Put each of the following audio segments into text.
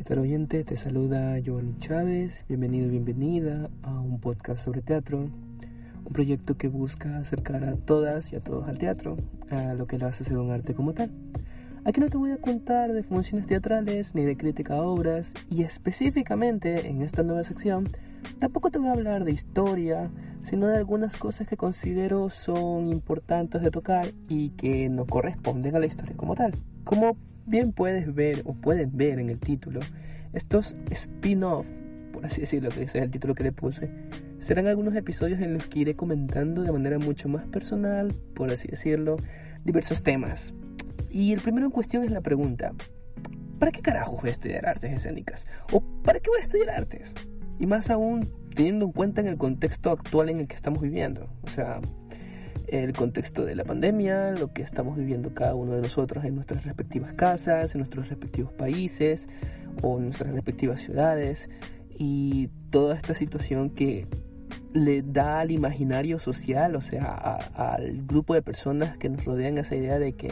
¿Qué tal oyente? Te saluda Giovanni Chávez. Bienvenido y bienvenida a un podcast sobre teatro. Un proyecto que busca acercar a todas y a todos al teatro, a lo que lo hace ser un arte como tal. Aquí no te voy a contar de funciones teatrales ni de crítica a obras y específicamente en esta nueva sección tampoco te voy a hablar de historia, sino de algunas cosas que considero son importantes de tocar y que no corresponden a la historia como tal. Como bien puedes ver o pueden ver en el título, estos spin-off, por así decirlo, que ese es el título que le puse, serán algunos episodios en los que iré comentando de manera mucho más personal, por así decirlo, diversos temas. Y el primero en cuestión es la pregunta, ¿para qué carajo voy a estudiar artes escénicas? ¿O para qué voy a estudiar artes? Y más aún teniendo en cuenta en el contexto actual en el que estamos viviendo. Sea, el contexto de la pandemia, lo que estamos viviendo cada uno de nosotros en nuestras respectivas casas, en nuestros respectivos países o en nuestras respectivas ciudades y toda esta situación que le da al imaginario social, o sea, al grupo de personas que nos rodean esa idea de que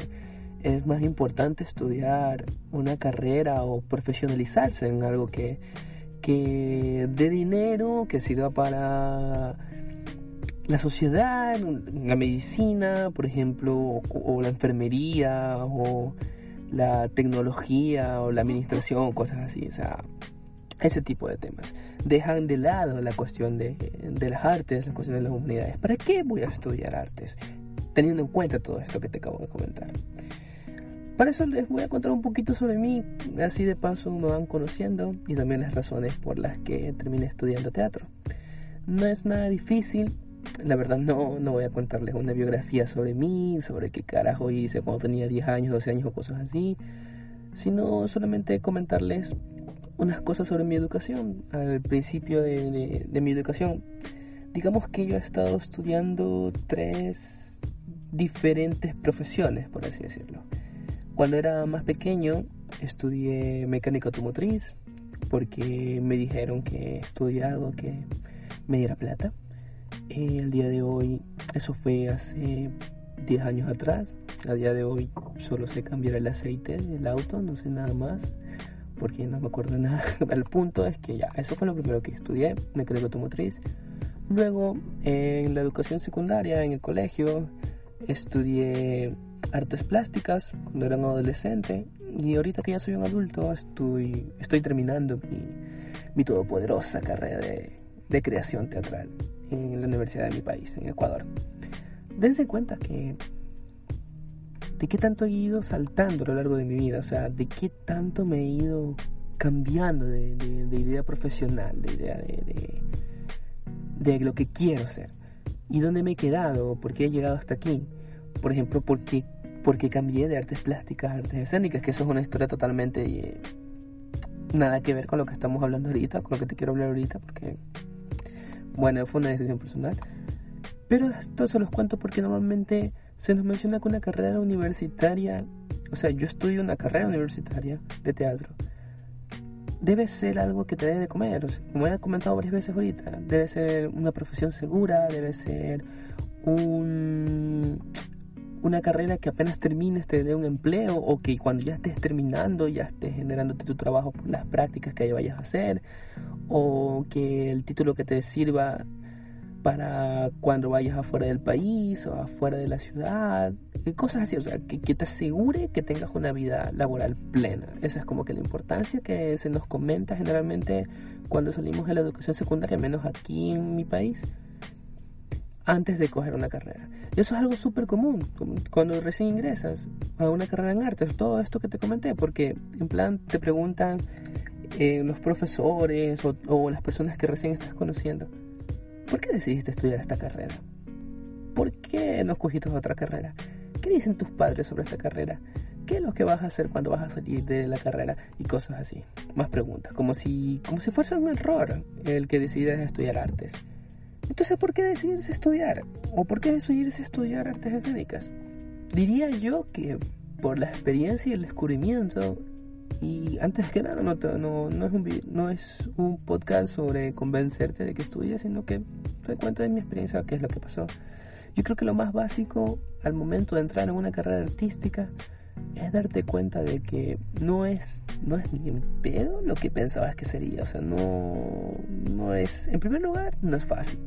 es más importante estudiar una carrera o profesionalizarse en algo que, que dé dinero, que sirva para la sociedad, la medicina, por ejemplo, o, la enfermería, o la tecnología, o la administración, cosas así, o sea, ese tipo de temas. Dejan de lado la cuestión de, de las artes, la cuestión de las humanidades. ¿Para qué voy a estudiar artes? Teniendo en cuenta todo esto que te acabo de comentar. Para eso les voy a contar un poquito sobre mí, así de paso me van conociendo y también las razones por las que terminé estudiando teatro. No es nada difícil, la verdad no, no voy a contarles una biografía sobre mí, sobre qué carajo hice cuando tenía 10 años, 12 años o cosas así, sino solamente comentarles unas cosas sobre mi educación. Al principio de, de, mi educación, digamos que yo he estado estudiando tres diferentes profesiones, por así decirlo. Cuando era más pequeño, estudié mecánica automotriz porque me dijeron que estudiar algo que me diera plata el día de hoy, eso fue hace 10 años atrás. A día de hoy solo sé cambiar el aceite del auto, no sé nada más, porque no me acuerdo nada. el punto es que ya, eso fue lo primero que estudié, mecánica automotriz. Luego, en la educación secundaria, en el colegio, estudié artes plásticas cuando era un adolescente y ahorita que ya soy un adulto estoy, estoy terminando mi, mi todopoderosa carrera de, de creación teatral en la universidad de mi país, en Ecuador. Dense cuenta que de qué tanto he ido saltando a lo largo de mi vida, o sea, de qué tanto me he ido cambiando de, idea profesional, de idea de, de, lo que quiero ser. ¿Y dónde me he quedado? ¿Por qué he llegado hasta aquí? Por ejemplo, ¿por qué, porque cambié de artes plásticas a artes escénicas? Que eso es una historia totalmente eh, nada que ver con lo que estamos hablando ahorita, con lo que te quiero hablar ahorita, porque bueno, fue una decisión personal. Pero esto se los cuento porque normalmente se nos menciona que una carrera universitaria, o sea, yo estudio una carrera universitaria de teatro, debe ser algo que te debe de comer. Como he comentado varias veces ahorita, debe ser una profesión segura, debe ser un, una carrera que apenas termines te dé un empleo o que cuando ya estés terminando ya estés generándote tu trabajo por las prácticas que vayas a hacer o que el título que te sirva para cuando vayas afuera del país o afuera de la ciudad, cosas así, o sea, que, que, te asegure que tengas una vida laboral plena. Esa es como que la importancia que se nos comenta generalmente cuando salimos de la educación secundaria, menos aquí en mi país antes de coger una carrera. Y eso es algo súper común cuando recién ingresas a una carrera en artes, todo esto que te comenté, porque en plan te preguntan eh, los profesores o, las personas que recién estás conociendo, ¿por qué decidiste estudiar esta carrera? ¿Por qué no escogiste otra carrera? ¿Qué dicen tus padres sobre esta carrera? ¿Qué es lo que vas a hacer cuando vas a salir de la carrera? Y cosas así. Más preguntas, como si, como si fuese un error el que decidas estudiar artes. Entonces, ¿por qué decidirse estudiar? ¿O por qué decidirse estudiar artes escénicas? Diría yo que por la experiencia y el descubrimiento, y antes que nada, no, no, no, es, un, no es un podcast sobre convencerte de que estudies, sino que te cuento de mi experiencia, qué es lo que pasó. Yo creo que lo más básico al momento de entrar en una carrera artística es darte cuenta de que no es, no es ni en pedo lo que pensabas que sería. O sea, no, no es, en primer lugar, no es fácil.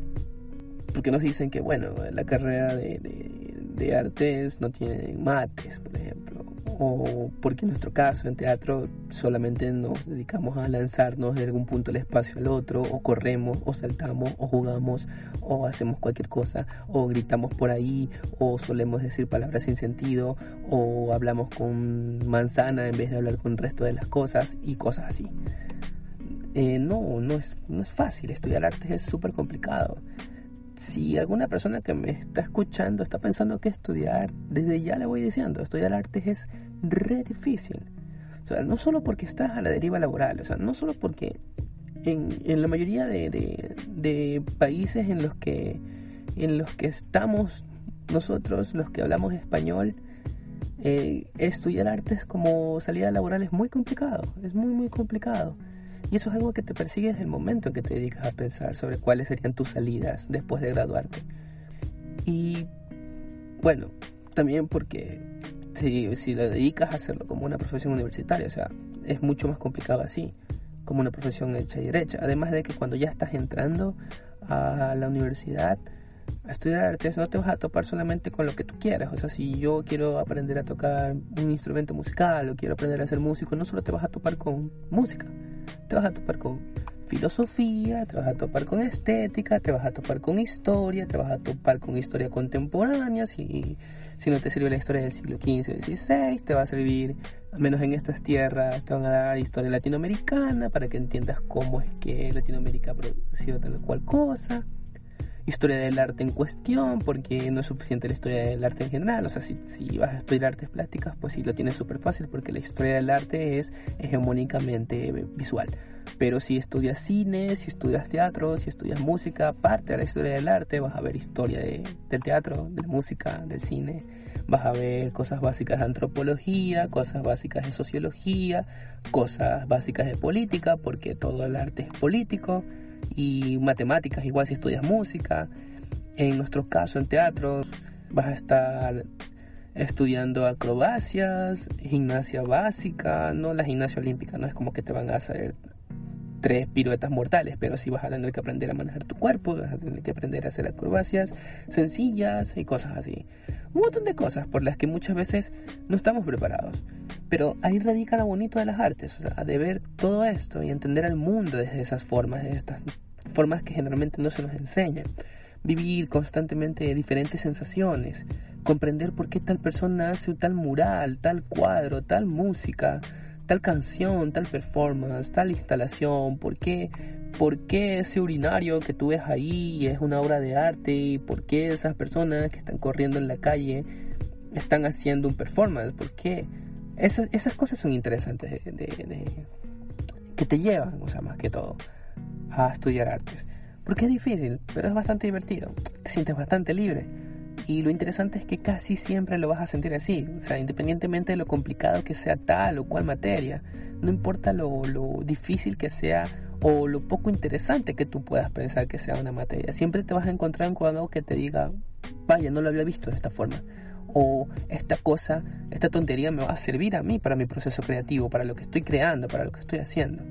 Porque nos dicen que, bueno, la carrera de, de, de artes no tiene mates, por ejemplo o porque en nuestro caso en teatro solamente nos dedicamos a lanzarnos de algún punto del espacio al otro, o corremos, o saltamos, o jugamos, o hacemos cualquier cosa, o gritamos por ahí, o solemos decir palabras sin sentido, o hablamos con manzana en vez de hablar con el resto de las cosas y cosas así. Eh, no, no es, no es fácil, estudiar artes es súper complicado si alguna persona que me está escuchando está pensando que estudiar, desde ya le voy diciendo, estudiar artes es re difícil. O sea, no solo porque estás a la deriva laboral, o sea, no solo porque en, en la mayoría de, países en los que en los que estamos nosotros, los que hablamos español, eh, estudiar artes como salida laboral es muy complicado, es muy muy complicado. Y eso es algo que te persigue desde el momento en que te dedicas a pensar sobre cuáles serían tus salidas después de graduarte. Y bueno, también porque si, si lo dedicas a hacerlo como una profesión universitaria, o sea, es mucho más complicado así, como una profesión hecha y derecha. Además de que cuando ya estás entrando a la universidad, a estudiar artes, no te vas a topar solamente con lo que tú quieras. O sea, si yo quiero aprender a tocar un instrumento musical o quiero aprender a ser músico, no solo te vas a topar con música, te vas a topar con filosofía, te vas a topar con estética, te vas a topar con historia, te vas a topar con historia contemporánea, si, si no te sirve la historia del siglo XV o XVI, te va a servir, al menos en estas tierras, te van a dar historia latinoamericana para que entiendas cómo es que Latinoamérica ha producido tal o cual cosa historia del arte en cuestión, porque no es suficiente la historia del arte en general. O sea, si, si vas a estudiar artes plásticas, pues sí lo tienes súper fácil, porque la historia del arte es hegemónicamente visual. Pero si estudias cine, si estudias teatro, si estudias música, aparte de la historia del arte, vas a ver historia del teatro, de música, del cine. Vas a ver cosas básicas de antropología, cosas básicas de sociología, cosas básicas de política, porque todo el arte es político y matemáticas, igual si estudias música. En nuestro caso, en teatro, vas a estar estudiando acrobacias, gimnasia básica, no la gimnasia olímpica, no es como que te van a hacer tres piruetas mortales, pero sí vas a tener que aprender a manejar tu cuerpo, vas a tener que aprender a hacer acrobacias sencillas y cosas así. Un montón de cosas por las que muchas veces no estamos preparados. Pero ahí radica lo bonito de las artes, o sea, de ver todo esto y entender al mundo desde esas formas, de estas formas que generalmente no se nos enseñan. Vivir constantemente diferentes sensaciones, comprender por qué tal persona hace tal mural, tal cuadro, tal música, tal canción, tal performance, tal instalación, por qué, por qué ese urinario que tú ves ahí es una obra de arte, y por qué esas personas que están corriendo en la calle están haciendo un performance, por qué esas, esas cosas son interesantes de, que te llevan, o sea, más que todo, a estudiar artes. Porque es difícil, pero es bastante divertido. Te sientes bastante libre. Y lo interesante es que casi siempre lo vas a sentir así. O sea, independientemente de lo complicado que sea tal o cual materia, no importa lo, lo difícil que sea o lo poco interesante que tú puedas pensar que sea una materia, siempre te vas a encontrar con algo que te diga, vaya, no lo había visto de esta forma o esta cosa, esta tontería me va a servir a mí para mi proceso creativo, para lo que estoy creando, para lo que estoy haciendo.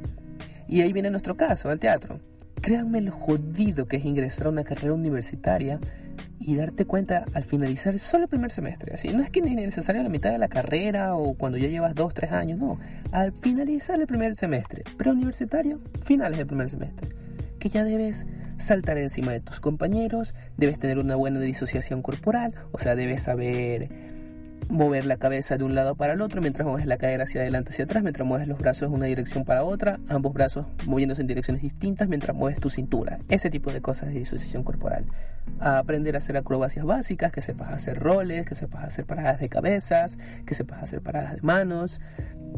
Y ahí viene nuestro caso, el teatro. Créanme lo jodido que es ingresar a una carrera universitaria y darte cuenta al finalizar solo el primer semestre. Así, no es que ni necesario la mitad de la carrera o cuando ya llevas dos, tres años, no. Al finalizar el primer semestre, preuniversitario, finales del primer semestre, que ya debes saltar encima de tus compañeros, debes tener una buena disociación corporal, o sea, debes saber mover la cabeza de un lado para el otro mientras mueves la cadera hacia adelante hacia atrás, mientras mueves los brazos de una dirección para otra, ambos brazos moviéndose en direcciones distintas mientras mueves tu cintura. Ese tipo de cosas de disociación corporal. aprender a hacer acrobacias básicas, que sepas hacer roles, que sepas hacer paradas de cabezas, que sepas hacer paradas de manos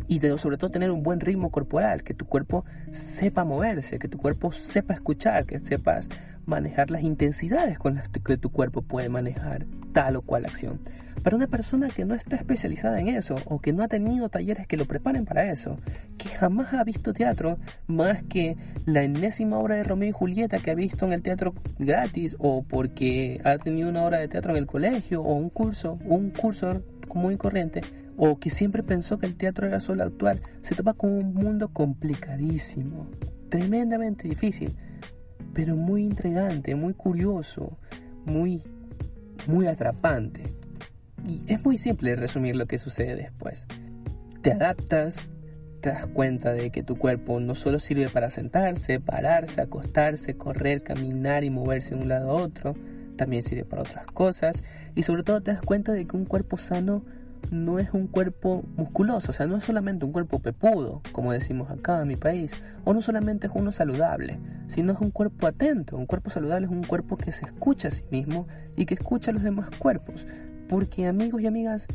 y sobre todo tener un buen ritmo corporal, que tu cuerpo sepa moverse, que tu cuerpo sepa escuchar, que sepas manejar las intensidades con las que tu cuerpo puede manejar tal o cual acción. Para una persona que no está especializada en eso o que no ha tenido talleres que lo preparen para eso, que jamás ha visto teatro más que la enésima obra de Romeo y Julieta que ha visto en el teatro gratis o porque ha tenido una obra de teatro en el colegio o un curso, un curso común y corriente, o que siempre pensó que el teatro era solo actuar, se topa con un mundo complicadísimo, tremendamente difícil, pero muy intrigante, muy curioso, muy, muy atrapante. Y es muy simple resumir lo que sucede después. Te adaptas, te das cuenta de que tu cuerpo no solo sirve para sentarse, pararse, acostarse, correr, caminar y moverse de un lado a otro, también sirve para otras cosas. Y sobre todo te das cuenta de que un cuerpo sano no es un cuerpo musculoso, o sea, no es solamente un cuerpo pepudo, como decimos acá en mi país, o no solamente es uno saludable, sino es un cuerpo atento. Un cuerpo saludable es un cuerpo que se escucha a sí mismo y que escucha a los demás cuerpos. Porque amigos y amigas,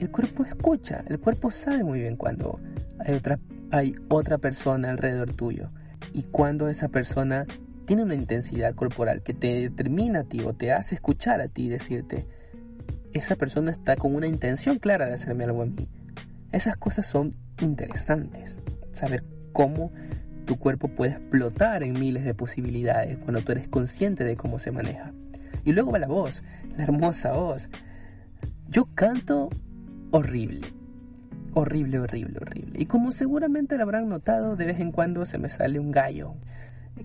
el cuerpo escucha, el cuerpo sabe muy bien cuando hay otra, hay otra persona alrededor tuyo y cuando esa persona tiene una intensidad corporal que te determina a ti o te hace escuchar a ti y decirte, esa persona está con una intención clara de hacerme algo a mí. Esas cosas son interesantes. Saber cómo tu cuerpo puede explotar en miles de posibilidades cuando tú eres consciente de cómo se maneja. Y luego va la voz, la hermosa voz. Yo canto horrible. Horrible, horrible, horrible. Y como seguramente lo habrán notado, de vez en cuando se me sale un gallo,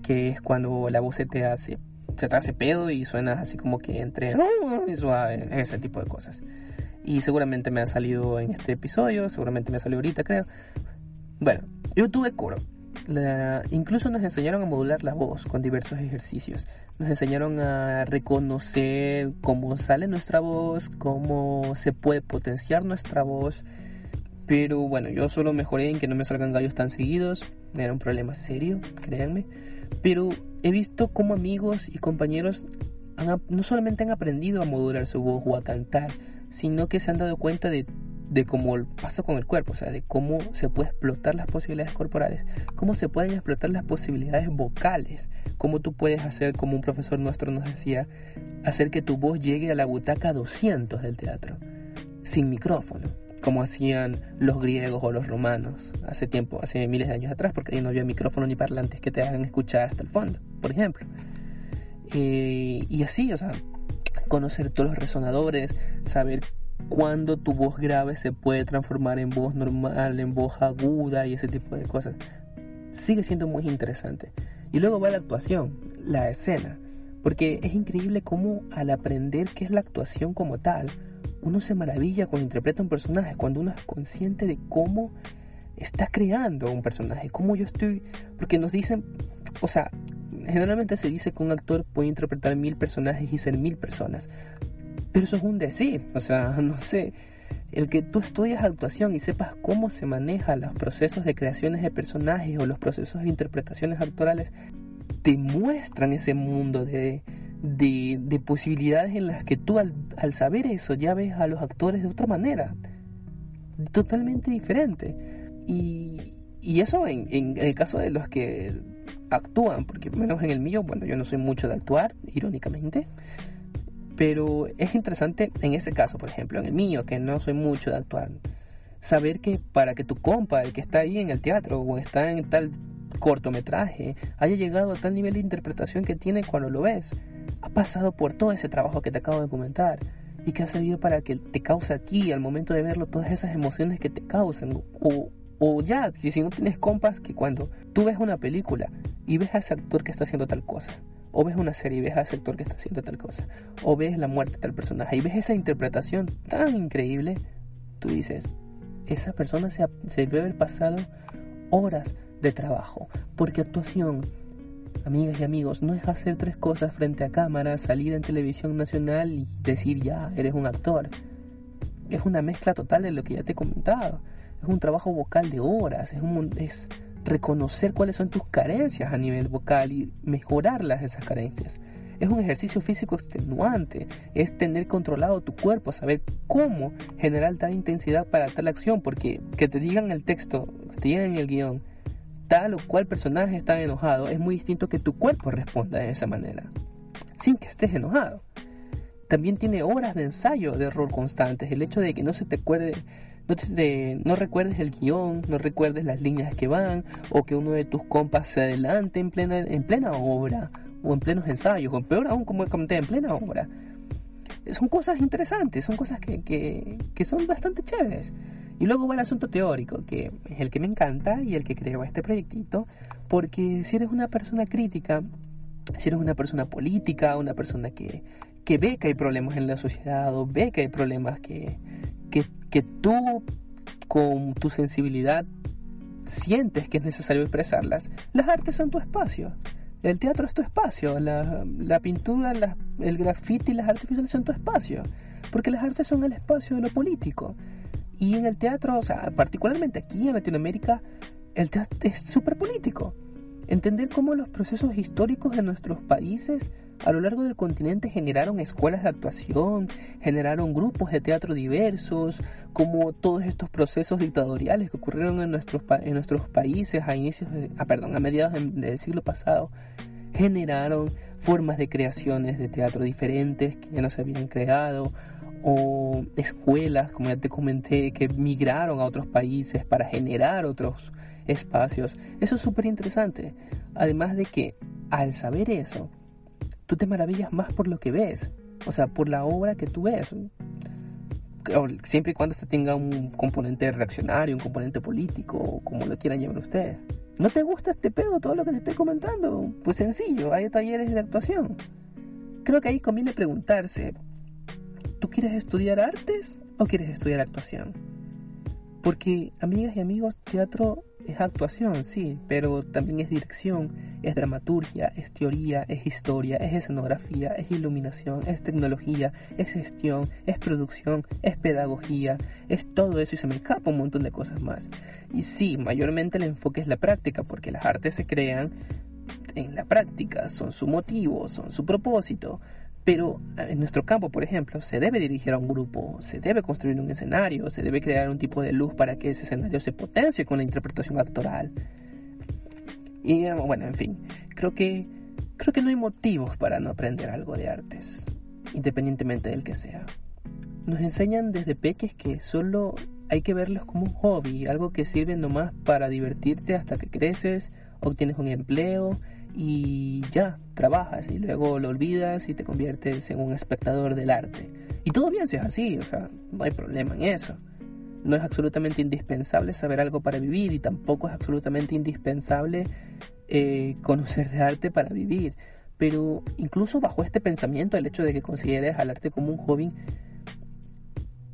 que es cuando la voz se te hace se te hace pedo y suena así como que entre y suave, ese tipo de cosas. Y seguramente me ha salido en este episodio, seguramente me ha salido ahorita, creo. Bueno, yo tuve coro. incluso nos enseñaron a modular la voz con diversos ejercicios. Nos enseñaron a reconocer cómo sale nuestra voz, cómo se puede potenciar nuestra voz. Pero bueno, yo solo mejoré en que no me salgan gallos tan seguidos. Era un problema serio, créanme. Pero he visto cómo amigos y compañeros no solamente han aprendido a modular su voz o a cantar, sino que se han dado cuenta de, de cómo pasa con el cuerpo, o sea, de cómo se puede explotar las posibilidades corporales, cómo se pueden explotar las posibilidades vocales, cómo tú puedes hacer, como un profesor nuestro nos decía, hacer que tu voz llegue a la butaca 200 del teatro, sin micrófono como hacían los griegos o los romanos hace tiempo, hace miles de años atrás, porque ahí no había micrófono ni parlantes que te hagan escuchar hasta el fondo, por ejemplo. Y así, o sea, conocer todos los resonadores, saber cuándo tu voz grave se puede transformar en voz normal, en voz aguda y ese tipo de cosas. Sigue siendo muy interesante. Y luego va la actuación, la escena, porque es increíble cómo al aprender qué es la actuación como tal, uno se maravilla cuando interpreta un personaje, cuando uno es consciente de cómo está creando un personaje, cómo yo estoy, porque nos dicen, o sea, generalmente se dice que un actor puede interpretar mil personajes y ser mil personas, pero eso es un decir, o sea, no sé, el que tú estudias actuación y sepas cómo se manejan los procesos de creaciones de personajes o los procesos de interpretaciones actorales, te muestran ese mundo de, de, posibilidades en las que tú al, saber eso ya ves a los actores de otra manera, totalmente diferente. Y, y eso en, en, el caso de los que actúan, porque menos en el mío, bueno, yo no soy mucho de actuar, irónicamente, pero es interesante en ese caso, por ejemplo, en el mío, que no soy mucho de actuar, saber que para que tu compa, el que está ahí en el teatro o está en tal cortometraje, haya llegado a tal nivel de interpretación que tiene cuando lo ves, ha pasado por todo ese trabajo que te acabo de comentar y que ha servido para que te cause a ti al momento de verlo todas esas emociones que te causan o, o ya, si, no tienes compas, que cuando tú ves una película y ves a ese actor que está haciendo tal cosa, o ves una serie y ves a ese actor que está haciendo tal cosa, o ves la muerte de tal personaje y ves esa interpretación tan increíble, tú dices, esa persona se, se debe haber pasado horas de trabajo, porque actuación Amigas y amigos, no es hacer tres cosas frente a cámara, salir en televisión nacional y decir ya, eres un actor. Es una mezcla total de lo que ya te he comentado. Es un trabajo vocal de horas, es, reconocer cuáles son tus carencias a nivel vocal y mejorarlas esas carencias. Es un ejercicio físico extenuante, es tener controlado tu cuerpo, saber cómo generar tal intensidad para tal acción, porque que te digan el texto, que te digan el guion, tal o cual personaje está enojado, es muy distinto que tu cuerpo responda de esa manera, sin que estés enojado. También tiene horas de ensayo de rol constantes, el hecho de que no se te acuerde, no, no recuerdes el guion, no recuerdes las líneas que van, o que uno de tus compas se adelante en plena, en plena obra, o en plenos ensayos, o peor aún, como comenté, en plena obra. Son cosas interesantes, son cosas que, que, que son bastante chéveres. Y luego va el asunto teórico, que es el que me encanta y el que creo este proyectito, porque si eres una persona crítica, si eres una persona política, una persona que, que ve que hay problemas en la sociedad o ve que hay problemas que, que, que tú con tu sensibilidad sientes que es necesario expresarlas, las artes son tu espacio. El teatro es tu espacio, la, la pintura, el graffiti las artes visuales son tu espacio, porque las artes son el espacio de lo político. Y en el teatro, o sea, particularmente aquí en Latinoamérica, el teatro es súper político. Entender cómo los procesos históricos de nuestros países a lo largo del continente generaron escuelas de actuación, generaron grupos de teatro diversos, como todos estos procesos dictatoriales que ocurrieron en nuestros, en nuestros países a inicios, ah, perdón, a mediados del siglo pasado, generaron formas de creaciones de teatro diferentes que ya no se habían creado, o escuelas, como ya te comenté, que migraron a otros países para generar otros espacios. Eso es súper interesante. Además de que al saber eso, tú te maravillas más por lo que ves, o sea, por la obra que tú ves. Siempre y cuando se tenga un componente reaccionario, un componente político, como lo quieran llamar ustedes. ¿No te gusta este pedo, todo lo que te estoy comentando? Pues sencillo, hay talleres de actuación. Creo que ahí conviene preguntarse, ¿tú quieres estudiar artes o quieres estudiar actuación? Porque, amigas y amigos, teatro es actuación, sí, pero también es dirección, es dramaturgia, es teoría, es historia, es escenografía, es iluminación, es tecnología, es gestión, es producción, es pedagogía, es todo eso y se me escapa un montón de cosas más. Y sí, mayormente el enfoque es la práctica, porque las artes se crean en la práctica, son su motivo, son su propósito, pero ah, en nuestro campo, por ejemplo, se debe dirigir a un grupo, se debe construir un escenario, se debe crear un tipo de luz para que ese escenario se potencie con la interpretación actoral. Y ah, bueno, en fin, creo que creo que no hay motivos para no aprender algo de artes, independientemente del que sea. Nos enseñan desde peques que solo hay que verlos como un hobby, algo que sirve nomás para divertirte hasta que creces, obtienes un empleo y ya, trabajas y luego lo olvidas y te conviertes en un espectador del arte. Y todo bien si es así, o sea, no hay problema en eso. No es absolutamente indispensable saber algo para vivir y tampoco es absolutamente indispensable eh, conocer de arte para vivir. Pero incluso bajo este pensamiento, el hecho de que consideres al arte como un hobby,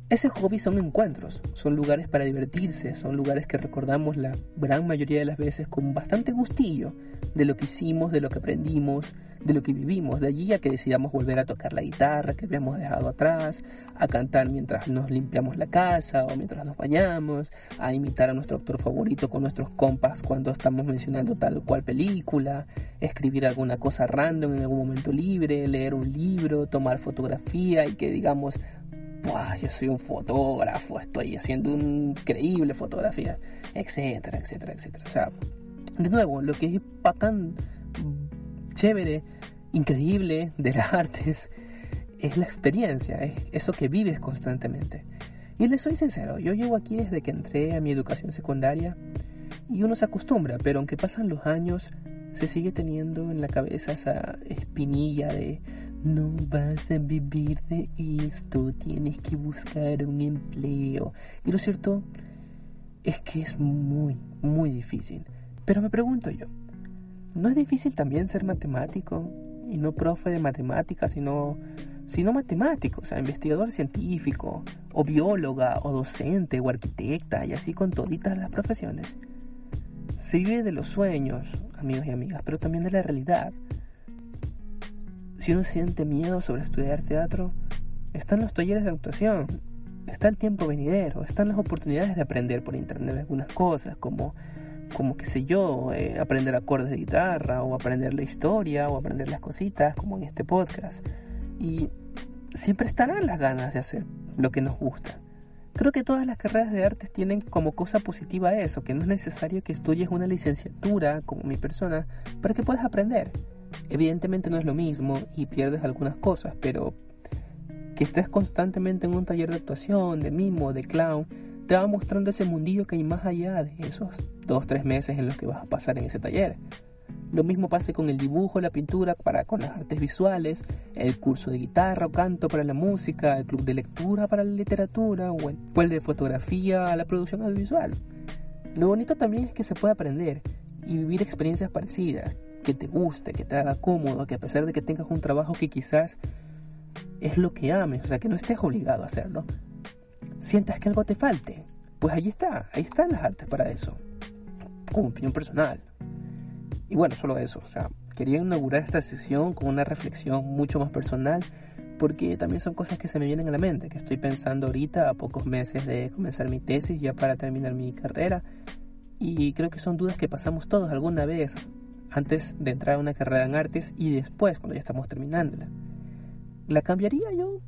ese hobby son encuentros, son lugares para divertirse, son lugares que recordamos la gran mayoría de las veces con bastante gustillo de lo que hicimos, de lo que aprendimos, de lo que vivimos. De allí a que decidamos volver a tocar la guitarra que habíamos dejado atrás, a cantar mientras nos limpiamos la casa o mientras nos bañamos, a imitar a nuestro actor favorito con nuestros compas cuando estamos mencionando tal o cual película, escribir alguna cosa random en algún momento libre, leer un libro, tomar fotografía y que digamos yo soy un fotógrafo, estoy haciendo una increíble fotografía, etcétera, etcétera, etcétera. O sea, de nuevo, lo que es bacán, chévere, increíble de las artes es la experiencia, es eso que vives constantemente. Y les soy sincero, yo llevo aquí desde que entré a mi educación secundaria y uno se acostumbra, pero aunque pasan los años, se sigue teniendo en la cabeza esa espinilla de no vas a vivir de esto, tienes que buscar un empleo. Y lo cierto es que es muy, muy difícil. Pero me pregunto yo, ¿no es difícil también ser matemático? Y no profe de matemáticas, sino, sino matemático, o sea, investigador científico, o bióloga, o docente, o arquitecta, y así con toditas las profesiones. Se vive de los sueños, amigos y amigas, pero también de la realidad. Si uno siente miedo sobre estudiar teatro, están los talleres de actuación, está el tiempo venidero, están las oportunidades de aprender por internet algunas cosas, como, como qué sé yo, eh, aprender acordes de guitarra, o aprender la historia, o aprender las cositas, como en este podcast. Y siempre estarán las ganas de hacer lo que nos gusta. Creo que todas las carreras de artes tienen como cosa positiva eso, que no es necesario que estudies una licenciatura como mi persona para que puedas aprender. Evidentemente no es lo mismo y pierdes algunas cosas, pero que estés constantemente en un taller de actuación, de mimo, de clown, te va mostrando ese mundillo que hay más allá de esos dos, tres meses en los que vas a pasar en ese taller. Lo mismo pasa con el dibujo, la pintura, para con las artes visuales, el curso de guitarra o canto para la música, el club de lectura para la literatura o el, o el de fotografía a la producción audiovisual. Lo bonito también es que se puede aprender y vivir experiencias parecidas, que te guste, que te haga cómodo, que a pesar de que tengas un trabajo que quizás es lo que ames, o sea, que no estés obligado a hacerlo, sientas que algo te falte. Pues ahí está, ahí están las artes para eso, como opinión personal. Y bueno, solo eso, o sea, quería inaugurar esta sesión con una reflexión mucho más personal, porque también son cosas que se me vienen a la mente, que estoy pensando ahorita a pocos meses de comenzar mi tesis, ya para terminar mi carrera, y creo que son dudas que pasamos todos alguna vez antes de entrar a una carrera en artes y después cuando ya estamos terminándola. ¿La cambiaría yo?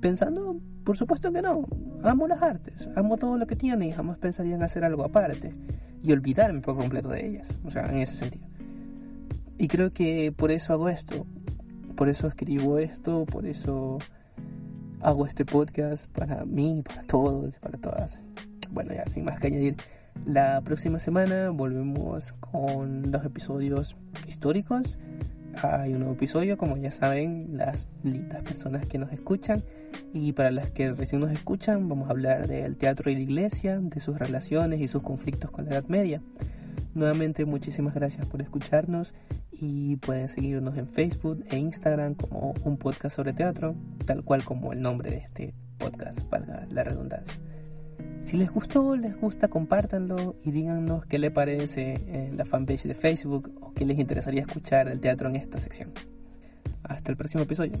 Pensando, por supuesto que no. Amo las artes, amo todo lo que tiene y jamás pensaría en hacer algo aparte y olvidarme por completo de ellas. O sea, en ese sentido. Y creo que por eso hago esto. Por eso escribo esto, por eso hago este podcast para mí, para todos, para todas. Bueno, ya sin más que añadir. La próxima semana volvemos con dos episodios históricos. Hay un nuevo episodio, como ya saben, las lindas personas que nos escuchan. Y para las que recién nos escuchan, vamos a hablar del teatro y la iglesia, de sus relaciones y sus conflictos con la Edad Media. Nuevamente, muchísimas gracias por escucharnos y pueden seguirnos en Facebook e Instagram como un podcast sobre teatro, tal cual como el nombre de este podcast, valga la redundancia. Si les gustó, les gusta, compártanlo y díganos qué les parece en la fanpage de Facebook o qué les interesaría escuchar del teatro en esta sección. Hasta el próximo episodio.